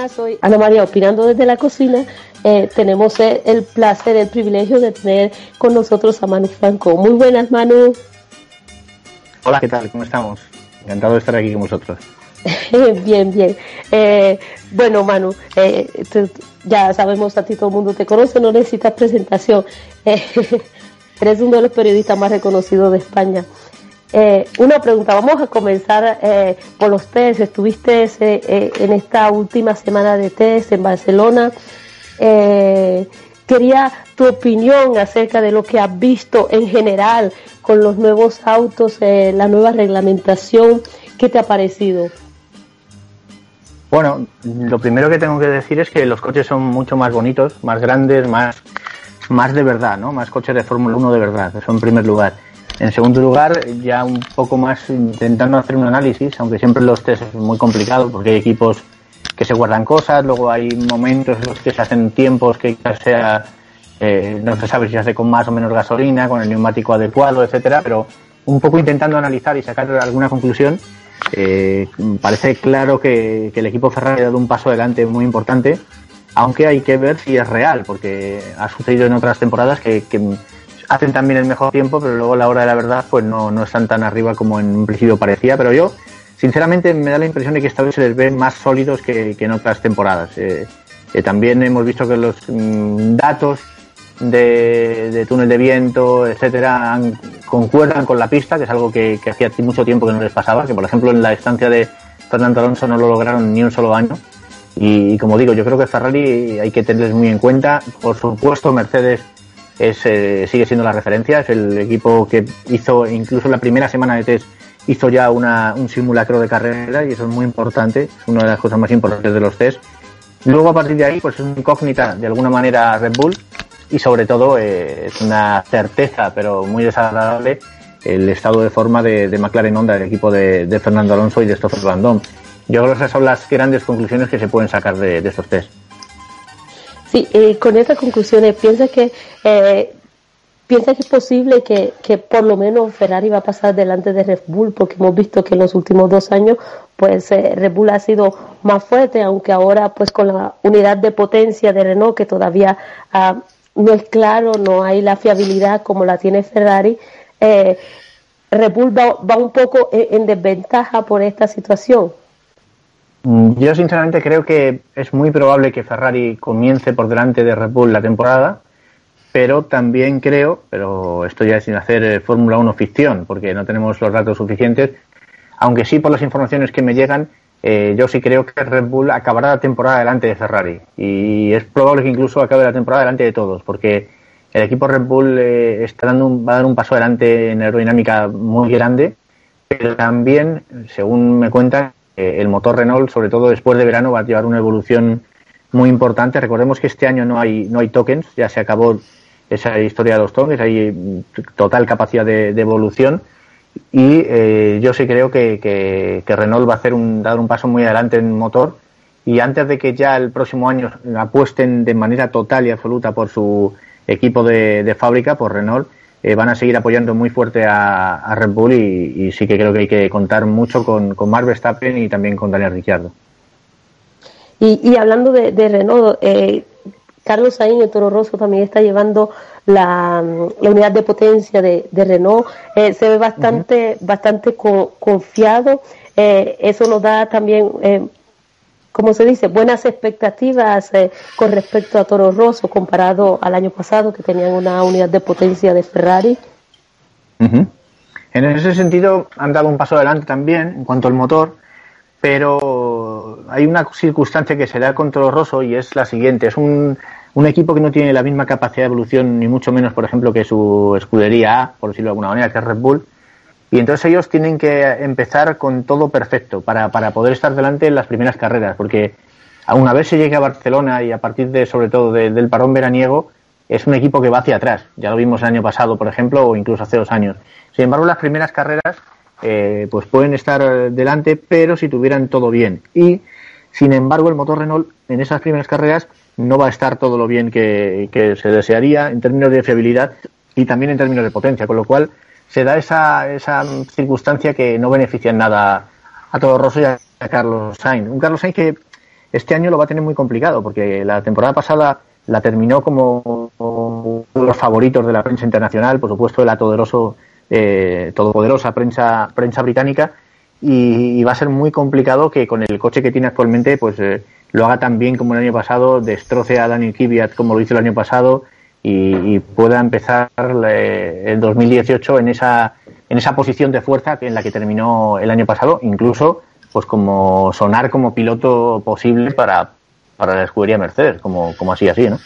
Buenas, soy Ana María opinando desde la cocina. Eh, tenemos el, placer, el privilegio de tener con nosotros a Manu Franco. Muy buenas, Manu. Hola, ¿qué tal? ¿Cómo estamos? Encantado de estar aquí con vosotros. bien, bien. Eh, bueno, Manu, eh, ya sabemos, a ti todo el mundo te conoce, no necesitas presentación. eres uno de los periodistas más reconocidos de España. Eh, una pregunta, vamos a comenzar eh, por los test. Estuviste eh, en esta última semana de test en Barcelona. quería tu opinión acerca de lo que has visto en general con los nuevos autos, la nueva reglamentación. ¿Qué te ha parecido? Bueno, lo primero que tengo que decir es que los coches son mucho más bonitos, más grandes, más, más de verdad, ¿no? Más coches de Fórmula 1 de verdad, eso en primer lugar. En segundo lugar, ya un poco más intentando hacer un análisis, aunque siempre los test es muy complicado porque hay equipos que se guardan cosas, luego hay momentos en los que se hacen tiempos que sea eh, no se sabe si se hace con más o menos gasolina, con el neumático adecuado, etcétera, pero un poco intentando analizar y sacar alguna conclusión, eh, parece claro que, el equipo Ferrari ha dado un paso adelante muy importante, aunque hay que ver si es real, porque ha sucedido en otras temporadas que hacen también el mejor tiempo, pero luego a la hora de la verdad pues no, no están tan arriba como en un principio parecía. Pero yo, sinceramente, me da la impresión de que esta vez se les ve más sólidos que, en otras temporadas. Eh, eh, también hemos visto que los mm, datos de, túnel de viento, etcétera, concuerdan con la pista, que es algo que, que hacía mucho tiempo que no les pasaba, que por ejemplo en la estancia de Fernando Alonso no lo lograron ni un solo año. Y, y como digo, yo creo que Ferrari hay que tenerles muy en cuenta. Por supuesto, Mercedes eh, sigue siendo la referencia, es el equipo que hizo incluso la primera semana de test hizo ya una, un simulacro de carrera y eso es muy importante, es una de las cosas más importantes de los test. Luego a partir de ahí pues es una incógnita de alguna manera Red Bull y sobre todo eh, es una certeza pero muy desagradable el estado de forma de, de McLaren Honda, el equipo de, Fernando Alonso y de Stoffel Van Yo creo que esas son las grandes conclusiones que se pueden sacar de, de estos test. Sí, eh, con estas conclusiones, ¿piensa que, eh, piensa que es posible que, que, por lo menos Ferrari va a pasar delante de Red Bull? Porque hemos visto que en los últimos dos años, pues eh, Red Bull ha sido más fuerte, aunque ahora, pues con la unidad de potencia de Renault, que todavía ah, no es claro, no hay la fiabilidad como la tiene Ferrari, eh, Red Bull va, va un poco en desventaja por esta situación. Mm, yo sinceramente creo que es muy probable que Ferrari comience por delante de Red Bull la temporada, pero también creo, pero esto ya es sin hacer eh, Fórmula 1 ficción, porque no tenemos los datos suficientes, aunque sí por las informaciones que me llegan, eh, yo sí creo que Red Bull acabará la temporada delante de Ferrari y es probable que incluso acabe la temporada delante de todos, porque el equipo Red Bull eh, está dando va a dar un paso adelante en aerodinámica muy grande, pero también, según me cuentan, el motor Renault, sobre todo después de verano, va a llevar una evolución muy importante. Recordemos que este año no hay, no hay tokens, ya se acabó esa historia de los tokens, hay total capacidad de, evolución y eh, yo sí creo que, Renault va a hacer un, dar un paso muy adelante en motor y antes de que ya el próximo año apuesten de manera total y absoluta por su equipo de fábrica, por Renault, eh, van a seguir apoyando muy fuerte a, Red Bull y, sí que creo que hay que contar mucho con, con Mark Verstappen y también con Daniel Ricciardo. Y, hablando de, Renault, eh, Carlos Sainz, el Toro Rosso, también está llevando la, unidad de potencia de, Renault. Eh, se ve bastante, bastante confiado. eso nos da también como se dice, buenas expectativas eh, con respecto a Toro Rosso comparado al año pasado que tenían una unidad de potencia de Ferrari. En ese sentido han dado un paso adelante también en cuanto al motor, pero hay una circunstancia que se da con Toro Rosso y es la siguiente, es un, un equipo que no tiene la misma capacidad de evolución ni mucho menos, por ejemplo, que su escudería A, por decirlo de alguna manera, que es Red Bull, y entonces ellos tienen que empezar con todo perfecto para, para poder estar delante en las primeras carreras, porque una vez se llegue a Barcelona y a partir de, sobre todo, del parón veraniego, es un equipo que va hacia atrás. Ya lo vimos el año pasado, por ejemplo, o incluso hace dos años. Sin embargo, las primeras carreras, eh, pues pueden estar delante, pero si tuvieran todo bien. Y, sin embargo, el motor Renault en esas primeras carreras no va a estar todo lo bien que, que se desearía en términos de fiabilidad y también en términos de potencia, con lo cual se da esa, esa circunstancia que no beneficia en nada a todo Rosso y a Carlos Sainz. Un Carlos Sainz que este año lo va a tener muy complicado, porque la temporada pasada la terminó como uno de los favoritos de la prensa internacional, por supuesto de la eh, todopoderosa prensa, prensa británica, y, va a ser muy complicado que con el coche que tiene actualmente pues eh, lo haga tan bien como el año pasado, destroce a Daniel Kvyat como lo hizo el año pasado y, pueda empezar eh, el 2018 en esa en esa posición de fuerza en la que terminó el año pasado, incluso pues como sonar como piloto posible para, para la escudería Mercedes, como, como así así, ¿no?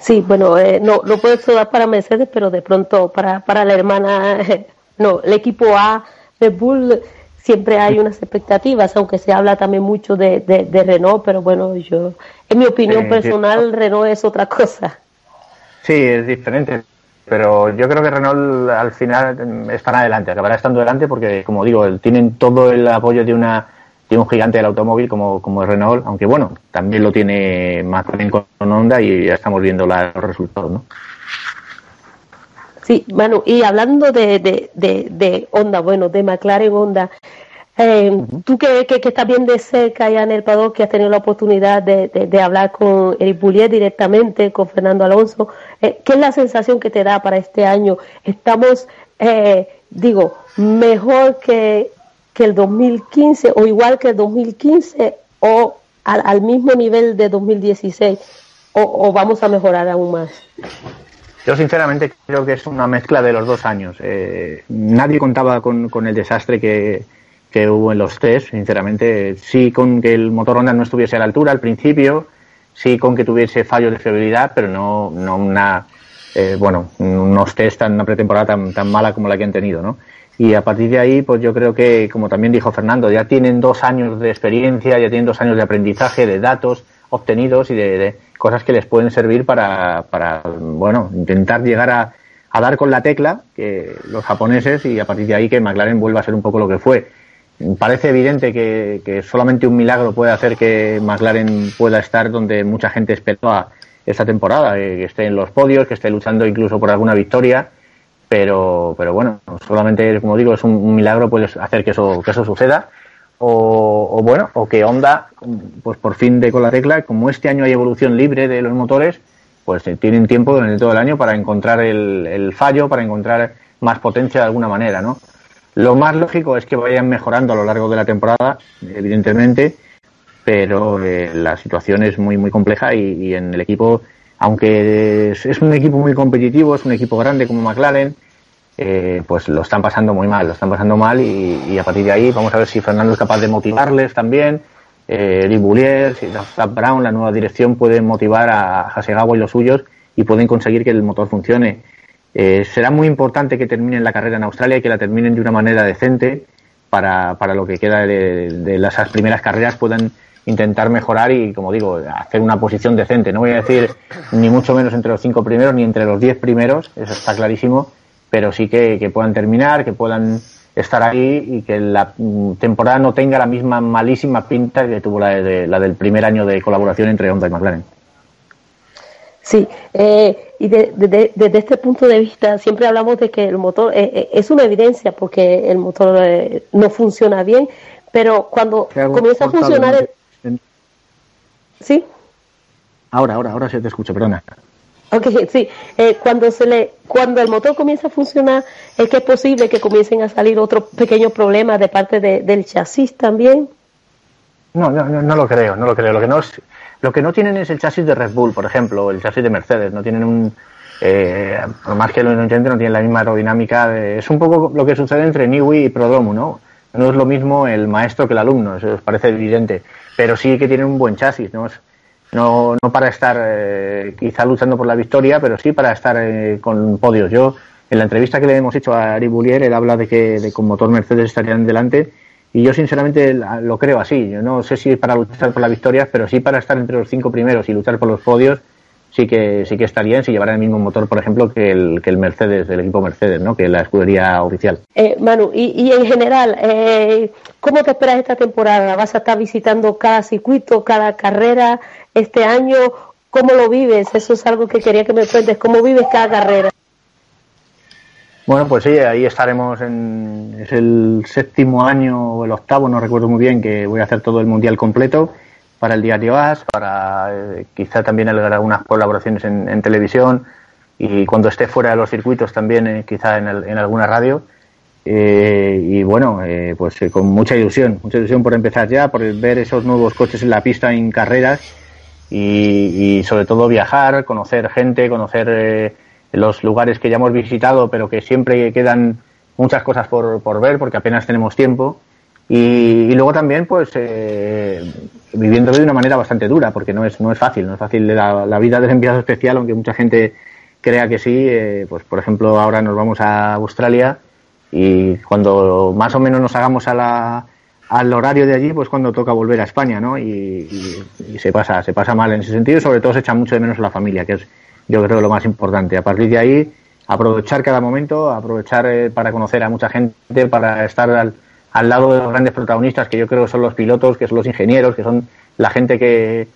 Sí, bueno, eh, no, no puedo dar para Mercedes, pero de pronto para, para la hermana, no, el equipo A, de Bull, siempre hay unas expectativas, aunque se habla también mucho de, de, Renault, pero bueno, yo, en mi opinión personal, Renault es otra cosa. Sí, es diferente, pero yo creo que Renault al final estará adelante, acabará estando adelante porque, como digo, tienen todo el apoyo de una tiene un gigante del automóvil como, como Renault, aunque bueno, también lo tiene McLaren con Honda y ya estamos viendo los resultados, ¿no? Sí, Manu, y hablando de, de, de, Honda, bueno, de McLaren Honda, eh, tú que, que, estás bien de cerca ya en el paddock, que has tenido la oportunidad de, de hablar con Eric Boulier directamente, con Fernando Alonso, eh, ¿qué es la sensación que te da para este año? Estamos, eh, digo, mejor que, que el 2015 o igual que el 2015 o al, mismo nivel de 2016 o, vamos a mejorar aún más? Yo sinceramente creo que es una mezcla de los dos años. Eh, nadie contaba con, con el desastre que, que, hubo en los test, sinceramente. Sí con que el motor Honda no estuviese a la altura al principio, sí con que tuviese fallos de fiabilidad, pero no, no una, eh, bueno, unos test tan, una pretemporada tan, tan mala como la que han tenido, ¿no? y a partir de ahí, pues yo creo que, como también dijo Fernando, ya tienen dos años de experiencia, ya tienen dos años de aprendizaje, de datos obtenidos y de, cosas que les pueden servir para, para bueno, intentar llegar a, a, dar con la tecla que los japoneses y a partir de ahí que McLaren vuelva a ser un poco lo que fue. Parece evidente que, que solamente un milagro puede hacer que McLaren pueda estar donde mucha gente esperaba esta temporada, que esté en los podios, que esté luchando incluso por alguna victoria pero, pero bueno, solamente, como digo, es un, milagro pues hacer que eso, que eso suceda. O, bueno, o que Honda, pues por fin de con la tecla, como este año hay evolución libre de los motores, pues eh, tienen tiempo durante todo el año para encontrar el fallo, para encontrar más potencia de alguna manera, ¿no? Lo más lógico es que vayan mejorando a lo largo de la temporada, evidentemente, pero eh, la situación es muy, muy compleja y, y en el equipo aunque es, un equipo muy competitivo, es un equipo grande como McLaren, eh, pues lo están pasando muy mal, lo están pasando mal y, a partir de ahí vamos a ver si Fernando es capaz de motivarles también, eh, Eric Boulier, si Brown, la nueva dirección pueden motivar a Hasegawa y los suyos y pueden conseguir que el motor funcione. Eh, será muy importante que terminen la carrera en Australia y que la terminen de una manera decente para, para lo que queda de, las primeras carreras puedan intentar mejorar y, como digo, hacer una posición decente. No voy a decir ni mucho menos entre los cinco primeros ni entre los diez primeros, eso está clarísimo, pero sí que, puedan terminar, que puedan estar ahí y que la temporada no tenga la misma malísima pinta que tuvo la, de, la del primer año de colaboración entre Honda y McLaren. Sí, eh, y desde este punto de vista siempre hablamos de que el motor eh, eh, es una evidencia porque el motor no funciona bien, pero cuando comienza a funcionar el, ¿Sí? Ahora, ahora, ahora se te escucha, perdona. Ok, sí. Eh, cuando se le, cuando el motor comienza a funcionar, es que es posible que comiencen a salir otros pequeños problemas de parte del chasis también. No, no, no, lo creo, no lo creo. Lo que no es, lo que no tienen es el chasis de Red Bull, por ejemplo, el chasis de Mercedes. No tienen un, eh, por más que lo entienden, no tienen la misma aerodinámica. es un poco lo que sucede entre Niwi y Prodromo, ¿no? No es lo mismo el maestro que el alumno, eso os parece evidente pero sí que tienen un buen chasis, ¿no? No, no para estar eh, quizá luchando por la victoria, pero sí para estar eh, con podios. Yo, en la entrevista que le hemos hecho a Ari Boulier, él habla de que de con motor Mercedes estarían delante, y yo sinceramente lo creo así. Yo no sé si para luchar por la victoria, pero sí para estar entre los cinco primeros y luchar por los podios, sí que sí que estarían si llevara el mismo motor, por ejemplo, que el, que el Mercedes, el equipo Mercedes, ¿no? que la escudería oficial. Eh, Manu, y, y, en general, eh, ¿cómo te esperas esta temporada? ¿Vas a estar visitando cada circuito, cada carrera este año? ¿Cómo lo vives? Eso es algo que quería que me cuentes. ¿Cómo vives cada carrera? Bueno, pues sí, ahí estaremos en. Es el séptimo año o el octavo, no recuerdo muy bien, que voy a hacer todo el mundial completo para el diario AS, para eh, quizá también algunas colaboraciones en, televisión y cuando esté fuera de los circuitos también, eh, quizá en, en, alguna radio. Eh, y bueno, pues con mucha ilusión, mucha ilusión por empezar ya, por ver esos nuevos coches en la pista en carreras y, y sobre todo viajar, conocer gente, conocer los lugares que ya hemos visitado, pero que siempre quedan muchas cosas por, por ver porque apenas tenemos tiempo. Y, luego también, pues, eh, viviendo de una manera bastante dura, porque no es, no es fácil, no es fácil la, vida del enviado especial, aunque mucha gente crea que sí. Eh, pues, por ejemplo, ahora nos vamos a Australia y cuando más o menos nos hagamos a la, al horario de allí, pues cuando toca volver a España, ¿no? Y, y, se pasa, se pasa mal en ese sentido y sobre todo se echa mucho de menos a la familia, que es yo creo lo más importante. A partir de ahí, aprovechar cada momento, aprovechar eh, para conocer a mucha gente, para estar al, al, lado de los grandes protagonistas, que yo creo que son los pilotos, que son los ingenieros, que son la gente que,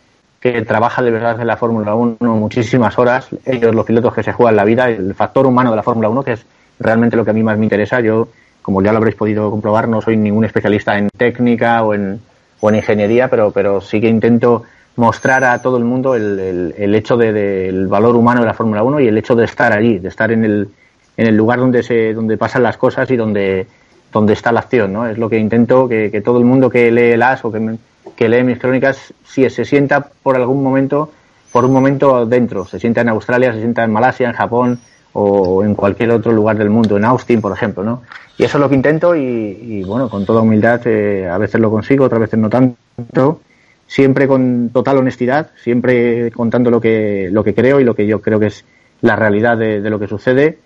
que trabaja de verdad en la Fórmula 1 muchísimas horas, ellos los pilotos que se juegan la vida, el factor humano de la Fórmula 1, que es realmente lo que a mí más me interesa. Yo, como ya lo habréis podido comprobar, no soy ningún especialista en técnica o en, o en ingeniería, pero, pero sí que intento mostrar a todo el mundo el, el, hecho del de, valor humano de la Fórmula 1 y el hecho de estar allí, de estar en el, en el lugar donde, se, donde pasan las cosas y donde, donde está la acción. ¿no? Es lo que intento que, que todo el mundo que lee las o que, que, lee mis crónicas, si se sienta por algún momento, por un momento dentro, se sienta en Australia, se sienta en Malasia, en Japón o en cualquier otro lugar del mundo, en Austin, por ejemplo. ¿no? Y eso es lo que intento y, y bueno, con toda humildad, eh, a veces lo consigo, otras veces no tanto siempre con total honestidad, siempre contando lo que, lo que creo y lo que yo creo que es la realidad de, lo que sucede.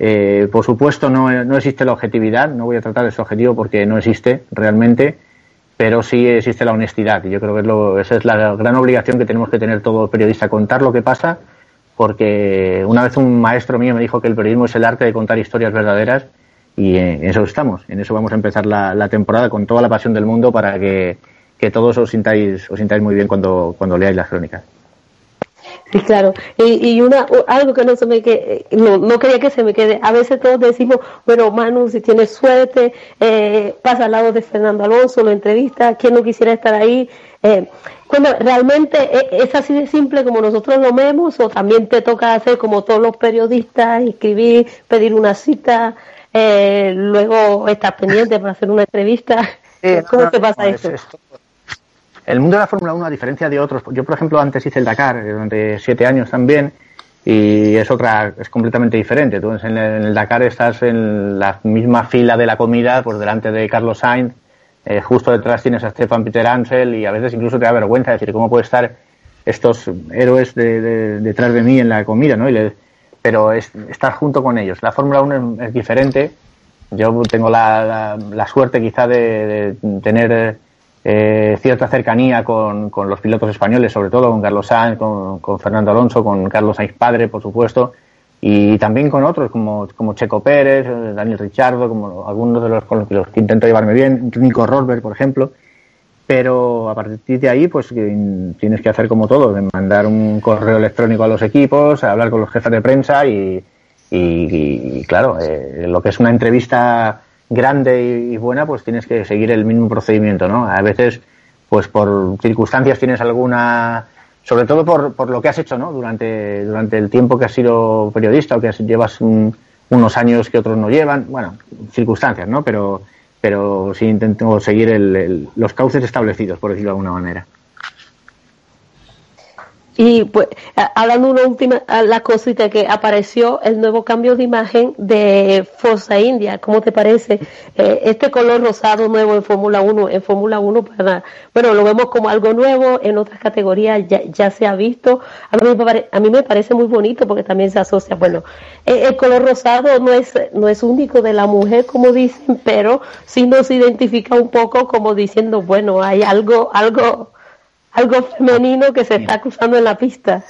Eh, por supuesto, no, no, existe la objetividad, no voy a tratar ese objetivo porque no existe realmente, pero sí existe la honestidad y yo creo que es lo, esa es la gran obligación que tenemos que tener todo periodista, contar lo que pasa, porque una vez un maestro mío me dijo que el periodismo es el arte de contar historias verdaderas y en eso estamos, en eso vamos a empezar la, la temporada con toda la pasión del mundo para que que todos os sintáis, os sintáis muy bien cuando, cuando leáis las crónicas. Sí, claro. Y, y una, algo que no se me que no, no quería que se me quede. A veces todos decimos, bueno, Manu, si tienes suerte, eh, pasa al lado de Fernando Alonso, lo entrevista, ¿quién no quisiera estar ahí? Eh, cuando realmente e, es así de simple como nosotros lo vemos, o también te toca hacer como todos los periodistas, escribir, pedir una cita, eh, luego estás pendiente para hacer una entrevista. ¿Cómo te pasa eso? El mundo de la Fórmula 1, a diferencia de otros, yo por ejemplo antes hice el Dakar eh, durante siete años también y es otra, es completamente diferente. Tú en el, Dakar estás en la misma fila de la comida, por delante de Carlos Sainz, eh, justo detrás tienes a Stefan Peter Ansel y a veces incluso te da vergüenza decir cómo puede estar estos héroes de, detrás de mí en la comida, ¿no? Y pero es, estar junto con ellos. La Fórmula 1 es, diferente. Yo tengo la, suerte quizá de, de tener eh, cierta cercanía con, con, los pilotos españoles, sobre todo con Carlos Sainz, con, con, Fernando Alonso, con Carlos Sainz padre, por supuesto, y también con otros como, como Checo Pérez, eh, Daniel Richardo, como algunos de los con los que intento llevarme bien, Nico Rosberg, por ejemplo. Pero a partir de ahí, pues tienes que hacer como todo, de mandar un correo electrónico a los equipos, hablar con los jefes de prensa y, y, y claro, eh, lo que es una entrevista grande y buena, pues tienes que seguir el mismo procedimiento, ¿no? A veces, pues por circunstancias tienes alguna, sobre todo por, por lo que has hecho, ¿no? Durante, durante el tiempo que has sido periodista o que llevas unos años que otros no llevan, bueno, circunstancias, ¿no? Pero, pero sí intento seguir el, los cauces establecidos, por decirlo de alguna manera. Y pues, hablando una última, la cosita que apareció el nuevo cambio de imagen de Forza India, ¿cómo te parece? Eh, este color rosado nuevo en Fórmula 1, en Fórmula 1 para, bueno, lo vemos como algo nuevo, en otras categorías ya, ya se ha visto. A mí, me a me parece muy bonito porque también se asocia, bueno, eh, el color rosado no es, no es único de la mujer, como dicen, pero sí nos identifica un poco como diciendo, bueno, hay algo, algo, algo femenino que se está acusando en la pista.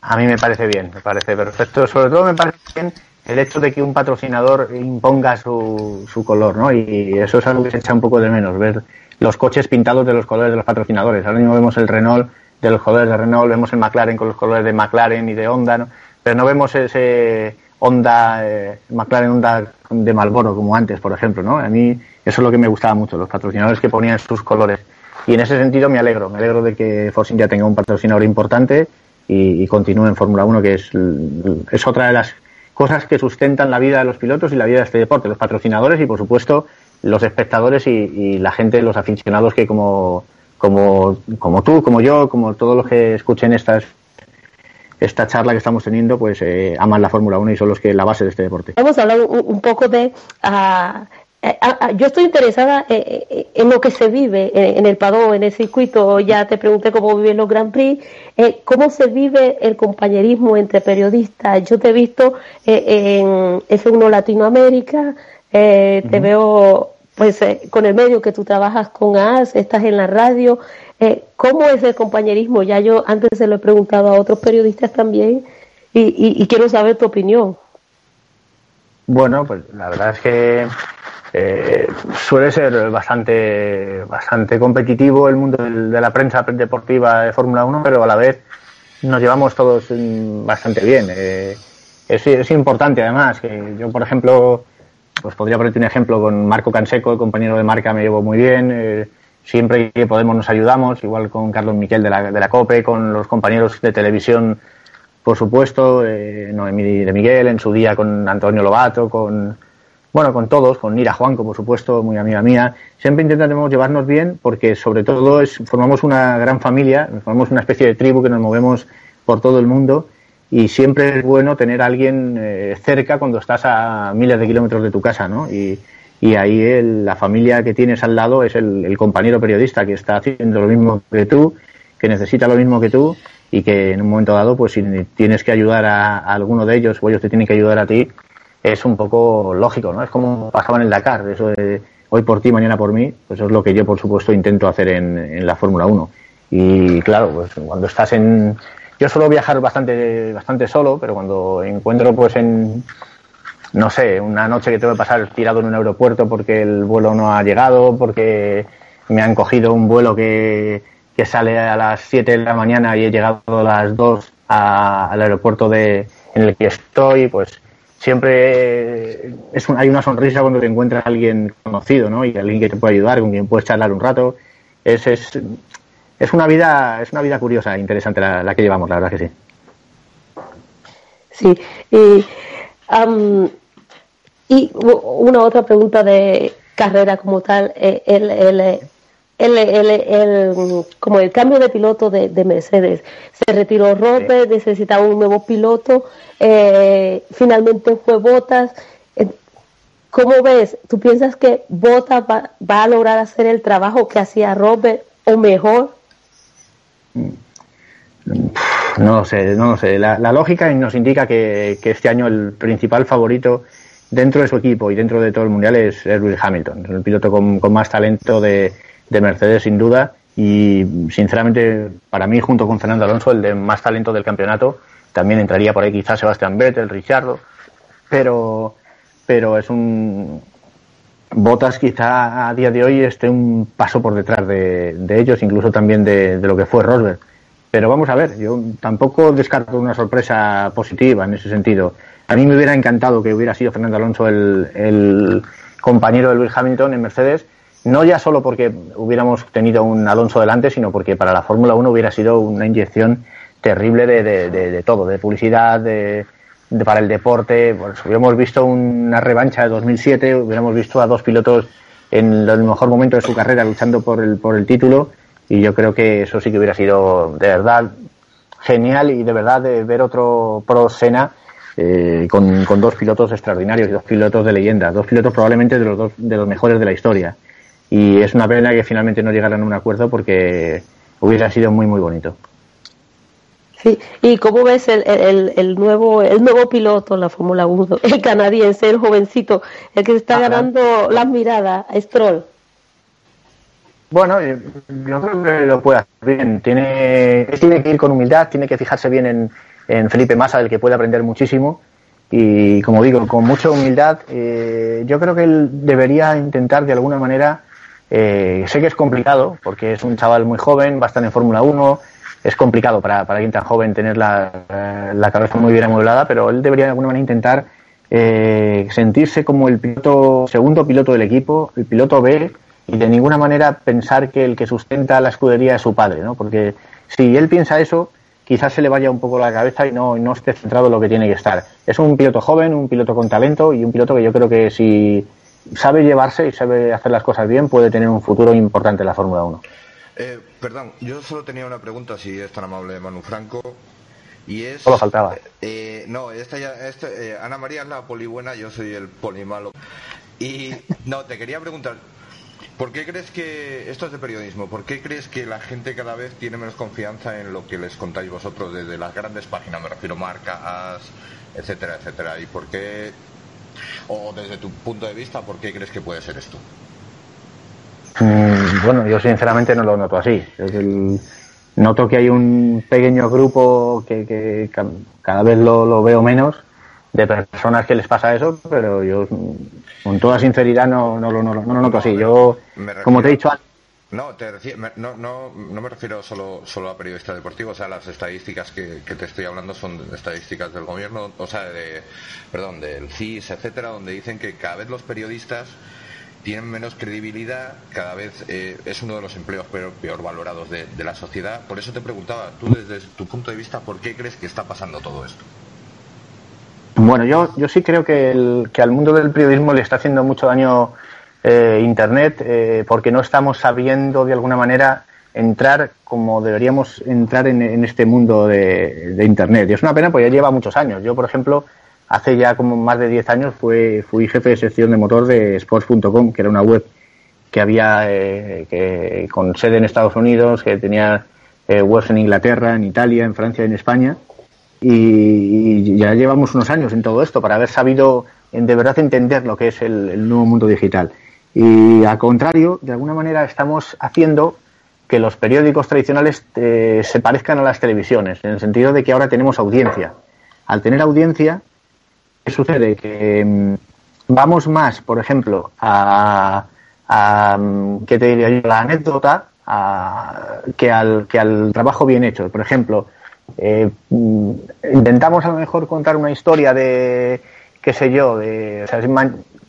A mí me parece bien, me parece perfecto. Sobre todo me parece bien el hecho de que un patrocinador imponga su, su color, ¿no? Y eso es algo que se echa un poco de menos, ver los coches pintados de los colores de los patrocinadores. Ahora mismo vemos el Renault de los colores de Renault, vemos el McLaren con los colores de McLaren y de Honda, ¿no? pero no vemos ese Honda, eh, McLaren Honda de Malboro como antes, por ejemplo, ¿no? A mí eso es lo que me gustaba mucho, los patrocinadores que ponían sus colores. Y en ese sentido me alegro, me alegro de que Force India tenga un patrocinador importante y, continúe en Fórmula 1, que es, es otra de las cosas que sustentan la vida de los pilotos y la vida de este deporte, los patrocinadores y por supuesto los espectadores y, la gente, los aficionados que como, como, como tú, como yo, como todos los que escuchen estas esta charla que estamos teniendo, pues eh, aman la Fórmula 1 y son los que la base de este deporte. Vamos a hablar un, poco de... Uh, yo estoy interesada en lo que se vive en el padón, en el circuito. Ya te pregunté cómo viven los Grand Prix, cómo se vive el compañerismo entre periodistas. Yo te he visto en F1 Latinoamérica, te veo pues con el medio que tú trabajas con AS, estás en la radio. Eh, ¿Cómo es el compañerismo? Ya yo antes se lo he preguntado a otros periodistas también y, quiero saber tu opinión. Bueno, pues la verdad es que eh, suele ser bastante, bastante competitivo el mundo de la prensa deportiva de Fórmula 1, pero a la vez nos llevamos todos bastante bien. Eh, es, importante además que yo, por ejemplo, pues podría ponerte un ejemplo con Marco Canseco, el compañero de marca, me llevo muy bien. Eh, siempre que podemos nos ayudamos, igual con Carlos Miquel de la, de la COPE, con los compañeros de televisión, por supuesto, eh, Noemí de Miguel, en su día con Antonio Lobato, con, bueno, con todos, con Nira Juanco, por supuesto, muy amiga mía. Siempre intentamos llevarnos bien porque sobre todo es, formamos una gran familia, formamos una especie de tribu que nos movemos por todo el mundo y siempre es bueno tener a alguien eh, cerca cuando estás a miles de kilómetros de tu casa, ¿no? Y, ahí la familia que tienes al lado es el, compañero periodista que está haciendo lo mismo que tú, que necesita lo mismo que tú y que en un momento dado, pues si tienes que ayudar a, alguno de ellos o ellos te tienen que ayudar a ti, es un poco lógico, ¿no? Es como pasaba en el Dakar, eso de hoy por ti, mañana por mí, pues eso es lo que yo, por supuesto, intento hacer en, en la Fórmula 1. Y claro, pues cuando estás en... Yo suelo viajar bastante, bastante solo, pero cuando encuentro pues en no sé, una noche que tengo que pasar tirado en un aeropuerto porque el vuelo no ha llegado, porque me han cogido un vuelo que, que sale a las 7 de la mañana y he llegado a las 2 al aeropuerto de, en el que estoy, pues siempre es hay una sonrisa cuando te encuentras a alguien conocido, ¿no? Y alguien que te puede ayudar, con quien puedes charlar un rato. Es, es, es una vida es una vida curiosa e interesante la, la que llevamos, la verdad que sí. Sí, y y una otra pregunta de carrera como tal, eh, el, el, el, como el cambio de piloto de, Mercedes. Se retiró Robert, necesitaba un nuevo piloto, eh, finalmente fue Bottas. Eh, ¿Cómo ves? ¿Tú piensas que Bottas va, va, a lograr hacer el trabajo que hacía Robert o mejor? Mm. No lo sé, no lo sé. La, lógica nos indica que, este año el principal favorito dentro de su equipo y dentro de todo el mundial es Lewis Hamilton, el piloto con, más talento de, Mercedes sin duda y sinceramente para mí junto con Fernando Alonso el de más talento del campeonato también entraría por ahí quizás Sebastián Vettel, Richardo, pero pero es un Botas quizá a día de hoy esté un paso por detrás de, ellos, incluso también de, de, lo que fue Rosberg. Pero vamos a ver, yo tampoco descarto una sorpresa positiva en ese sentido. A mí me hubiera encantado que hubiera sido Fernando Alonso el, compañero de Luis Hamilton en Mercedes, no ya solo porque hubiéramos tenido un Alonso delante, sino porque para la Fórmula 1 hubiera sido una inyección terrible de, todo, de publicidad, de, para el deporte. Pues hubiéramos visto una revancha de 2007, hubiéramos visto a dos pilotos en el mejor momento de su carrera luchando por el, por el título y yo creo que eso sí que hubiera sido de verdad genial y de verdad de ver otro Pro Sena eh, con, dos pilotos extraordinarios y dos pilotos de leyenda, dos pilotos probablemente de los, dos, de los mejores de la historia. Y es una pena que finalmente no llegaran a un acuerdo porque hubiera sido muy, muy bonito. Sí, ¿y cómo ves el, el, el nuevo el nuevo piloto en la Fórmula 1, el canadiense, el jovencito, el que está ganando las miradas, Stroll? Bueno, eh, yo creo que lo puede hacer bien. Tiene, tiene que ir con humildad, tiene que fijarse bien en, en Felipe Massa, del que puede aprender muchísimo. Y como digo, con mucha humildad, eh, yo creo que él debería intentar de alguna manera, eh, sé que es complicado, porque es un chaval muy joven, va a estar en Fórmula 1, es complicado para, para alguien tan joven tener la, la cabeza muy bien amueblada, pero él debería de alguna manera intentar eh, sentirse como el piloto, segundo piloto del equipo, el piloto B, y de ninguna manera pensar que el que sustenta la escudería es su padre, ¿no? Porque si él piensa eso, quizás se le vaya un poco la cabeza y no, no esté centrado en lo que tiene que estar. Es un piloto joven, un piloto con talento y un piloto que yo creo que si sabe llevarse y sabe hacer las cosas bien, puede tener un futuro importante en la Fórmula 1. Eh, perdón, yo solo tenía una pregunta, si es tan amable Manu Franco. Y es. Solo faltaba. Eh, no, esta ya, eh, Ana María es la polibuena, yo soy el polimalo. Y no, te quería preguntar, ¿por qué crees que. Esto es de periodismo, ¿por qué crees que la gente cada vez tiene menos confianza en lo que les contáis vosotros desde las grandes páginas? Me refiero marcas, etcétera, etcétera. ¿Y por qué. O desde tu punto de vista, ¿por qué crees que puede ser esto? Mm, bueno, yo sinceramente no lo noto así. Es el noto que hay un pequeño grupo que, cada vez lo, veo menos de personas que les pasa eso, pero yo con toda sinceridad no, no, lo, no, noto así. Yo, como te he dicho antes, no, te no, no, no, me refiero solo, solo a periodistas deportivos, o sea, las estadísticas que, te estoy hablando son estadísticas del gobierno, o sea, de, perdón, del CIS, etcétera, donde dicen que cada vez los periodistas tienen menos credibilidad, cada vez eh, es uno de los empleos peor, peor valorados de, la sociedad. Por eso te preguntaba, tú desde tu punto de vista, ¿por qué crees que está pasando todo esto? Bueno, yo, yo sí creo que, el, que al mundo del periodismo le está haciendo mucho daño eh, Internet eh, porque no estamos sabiendo de alguna manera entrar como deberíamos entrar en, este mundo de, Internet. Y es una pena porque ya lleva muchos años. Yo, por ejemplo, hace ya como más de 10 años fue, fui jefe de sección de motor de sports.com, que era una web que había eh, que, con sede en Estados Unidos, que tenía eh, webs en Inglaterra, en Italia, en Francia, en España. Y, ya llevamos unos años en todo esto para haber sabido en, de verdad entender lo que es el, nuevo mundo digital. Y al contrario, de alguna manera estamos haciendo que los periódicos tradicionales eh, se parezcan a las televisiones, en el sentido de que ahora tenemos audiencia. Al tener audiencia, sucede? Que mm, vamos más, por ejemplo, a, mm, ¿qué te diría yo? La anécdota que, al, que al trabajo bien hecho. Por ejemplo, eh, mm, intentamos a lo mejor contar una historia de, qué sé yo, de,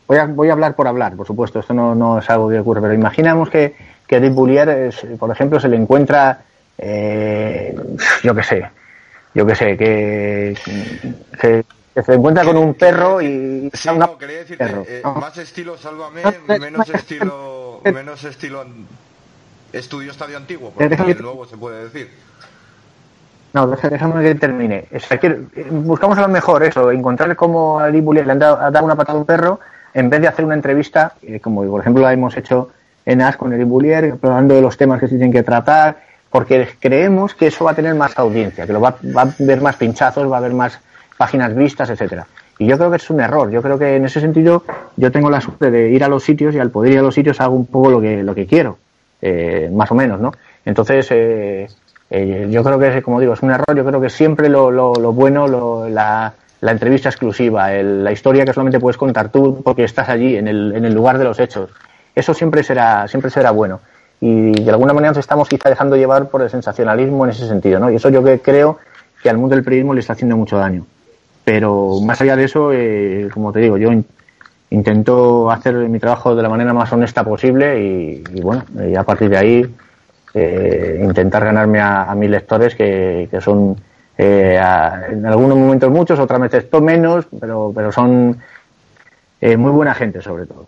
voy, a, voy a hablar por hablar, por supuesto, esto no, no es algo que ocurre, pero imaginamos que, que Dick Boulier, por ejemplo, se le encuentra, eh, yo qué sé, yo qué sé, que, que se encuentra con un perro y sí, no, quería decirte, eh, más estilo Sálvame, menos estilo menos estilo Estudio Estadio Antiguo, porque el nuevo se puede decir. No, déjame que termine. buscamos a lo mejor eso, encontrar cómo a Ali le han dado, una patada a un perro en vez de hacer una entrevista, eh, como por ejemplo la hemos hecho en AS con Eli Bullier, hablando de los temas que se tienen que tratar, porque creemos que eso va a tener más audiencia, que lo va, va a haber más pinchazos, va a haber más páginas vistas, etcétera. Y yo creo que es un error. Yo creo que en ese sentido yo tengo la suerte de ir a los sitios y al poder ir a los sitios hago un poco lo que, lo que quiero, eh, más o menos, ¿no? Entonces, eh, eh, yo creo que, como digo, es un error. Yo creo que siempre lo, lo, bueno, lo, la, la, entrevista exclusiva, la historia que solamente puedes contar tú porque estás allí, en el, en el lugar de los hechos, eso siempre será, siempre será bueno. Y de alguna manera nos estamos quizá dejando llevar por el sensacionalismo en ese sentido, ¿no? Y eso yo que creo que al mundo del periodismo le está haciendo mucho daño. Pero más allá de eso, eh, como te digo, yo intento hacer mi trabajo de la manera más honesta posible y, bueno, y a partir de ahí eh, intentar ganarme a, mis lectores que, son eh, en algunos momentos muchos, otras veces menos, pero, pero son muy buena gente sobre todo.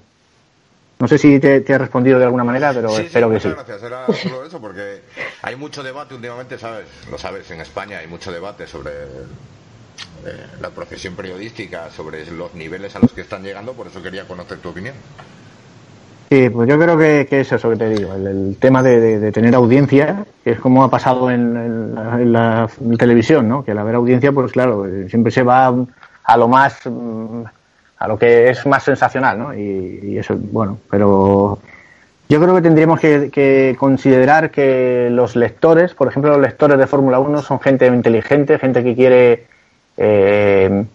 No sé si te, he respondido de alguna manera, pero espero que sí. Gracias, era solo eso, porque hay mucho debate últimamente, ¿sabes? Lo sabes, en España hay mucho debate sobre eh, la profesión periodística, sobre los niveles a los que están llegando, por eso quería conocer tu opinión. Sí, pues yo creo que, es eso que te digo, el, tema de, tener audiencia, que es como ha pasado en, la, televisión, ¿no? Que al haber audiencia, pues claro, siempre se va a lo más, mm, a lo que es más sensacional, ¿no? Y, eso, bueno, pero yo creo que tendríamos que, considerar que los lectores, por ejemplo, los lectores de Fórmula 1 son gente inteligente, gente que quiere eh,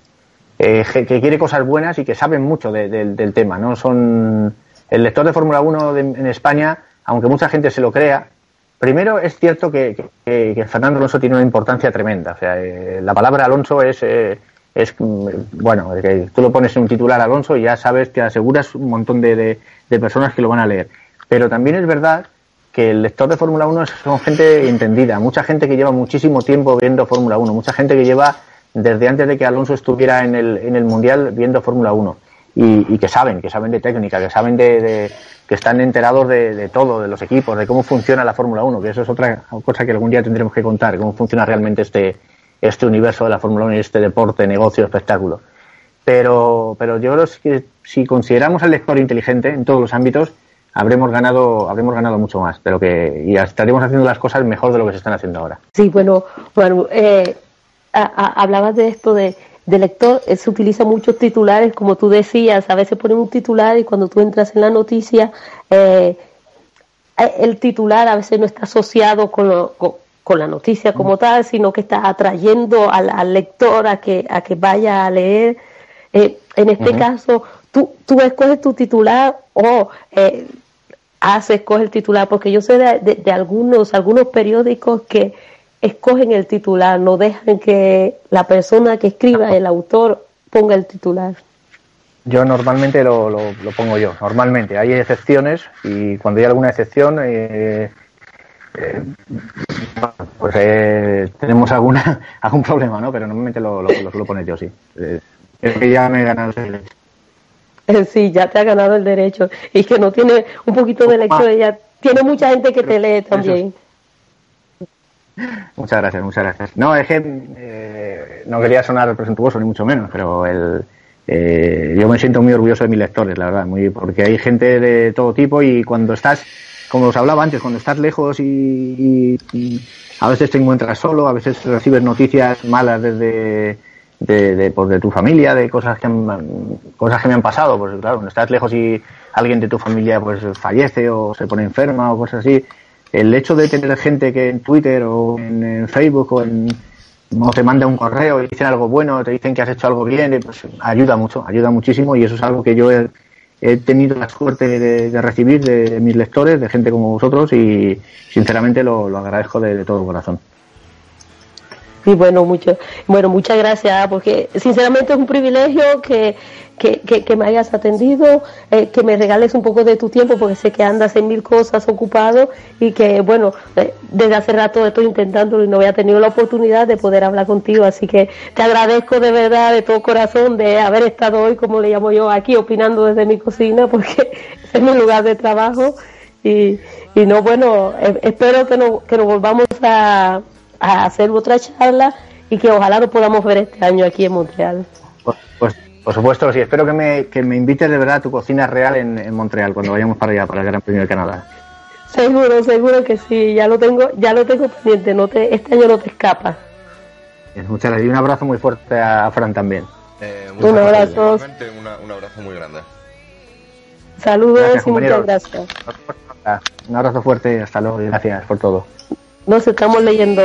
eh, que quiere cosas buenas y que saben mucho del tema. ¿no? Son el lector de Fórmula 1 en España, aunque mucha gente se lo crea, primero es cierto que, Fernando Alonso tiene una importancia tremenda. O sea, eh, la palabra Alonso es, eh, es mm, bueno, que tú lo pones en un titular Alonso y ya sabes, que aseguras un montón de, de, personas que lo van a leer. Pero también es verdad que el lector de Fórmula 1 son gente entendida, mucha gente que lleva muchísimo tiempo viendo Fórmula 1, mucha gente que lleva desde antes de que Alonso estuviera en el, en el Mundial viendo Fórmula 1 y, que saben, que saben de técnica, que saben de, que están enterados de, todo, de los equipos, de cómo funciona la Fórmula 1, que eso es otra cosa que algún día tendremos que contar, cómo funciona realmente este, este universo de la Fórmula 1 y este deporte, negocio, espectáculo. Pero, pero yo creo que si consideramos al lector inteligente en todos los ámbitos, habremos ganado, habremos ganado mucho más de que, y estaremos haciendo las cosas mejor de lo que se están haciendo ahora. Sí, bueno, bueno eh, hablabas de esto de de lector eh, se utiliza muchos titulares, como tú decías, a veces ponen un titular y cuando tú entras en la noticia, eh, eh, el titular a veces no está asociado con, con, la noticia como tal, sino que está atrayendo al, lector a que, a que vaya a leer. en este caso, tú, tú escoges tu titular o haces, escoges el titular, porque yo sé de algunos, algunos periódicos que escogen el titular, no dejan que la persona que escriba, el autor, ponga el titular. Yo normalmente lo, lo, pongo yo, normalmente. Hay excepciones y cuando hay alguna excepción, eh, eh, pues eh, tenemos alguna algún problema, ¿no? Pero normalmente lo, lo, suelo poner yo, sí. es que ya me he ganado el derecho. Sí, ya te ha ganado el derecho. Y que no tiene un poquito de lectura, ya tiene mucha gente que te lee también. Muchas gracias, muchas gracias. No, es que eh, no quería sonar presuntuoso ni mucho menos, pero el, eh, yo me siento muy orgulloso de mis lectores, la verdad, muy, porque hay gente de todo tipo y cuando estás, como os hablaba antes, cuando estás lejos y, a veces te encuentras solo, a veces recibes noticias malas desde de, de, pues tu familia, de cosas que, cosas que me han pasado, pues claro, cuando estás lejos y alguien de tu familia pues fallece o se pone enferma o cosas así, el hecho de tener gente que en Twitter o en, Facebook o en o te manda un correo y dicen algo bueno, te dicen que has hecho algo bien, pues ayuda mucho, ayuda muchísimo y eso es algo que yo he, tenido la suerte de, recibir de, mis lectores, de gente como vosotros y sinceramente lo, agradezco de, de todo corazón. Y bueno, mucho, bueno, muchas gracias, porque sinceramente es un privilegio que, que, que, me hayas atendido, eh, que me regales un poco de tu tiempo, porque sé que andas en mil cosas ocupado y que, bueno, eh, desde hace rato estoy intentándolo y no había tenido la oportunidad de poder hablar contigo, así que te agradezco de verdad, de todo corazón, de haber estado hoy, como le llamo yo, aquí opinando desde mi cocina, porque es mi lugar de trabajo. Y, y no, bueno, eh, espero que, no, que nos volvamos a a hacer otra charla y que ojalá lo podamos ver este año aquí en Montreal. Pues, pues por supuesto, sí. Espero que me, que me invites de verdad a tu cocina real en, en Montreal cuando vayamos para allá, para el Gran Premio de Canadá. Seguro, seguro que sí. Ya lo tengo, ya lo tengo pendiente. No te, este año no te escapa. Muchas gracias. Y un abrazo muy fuerte a Fran también. Eh, un abrazo. un abrazo muy grande. Saludos y muchas gracias. Un abrazo fuerte. Hasta luego. Gracias por todo. Nos estamos leyendo.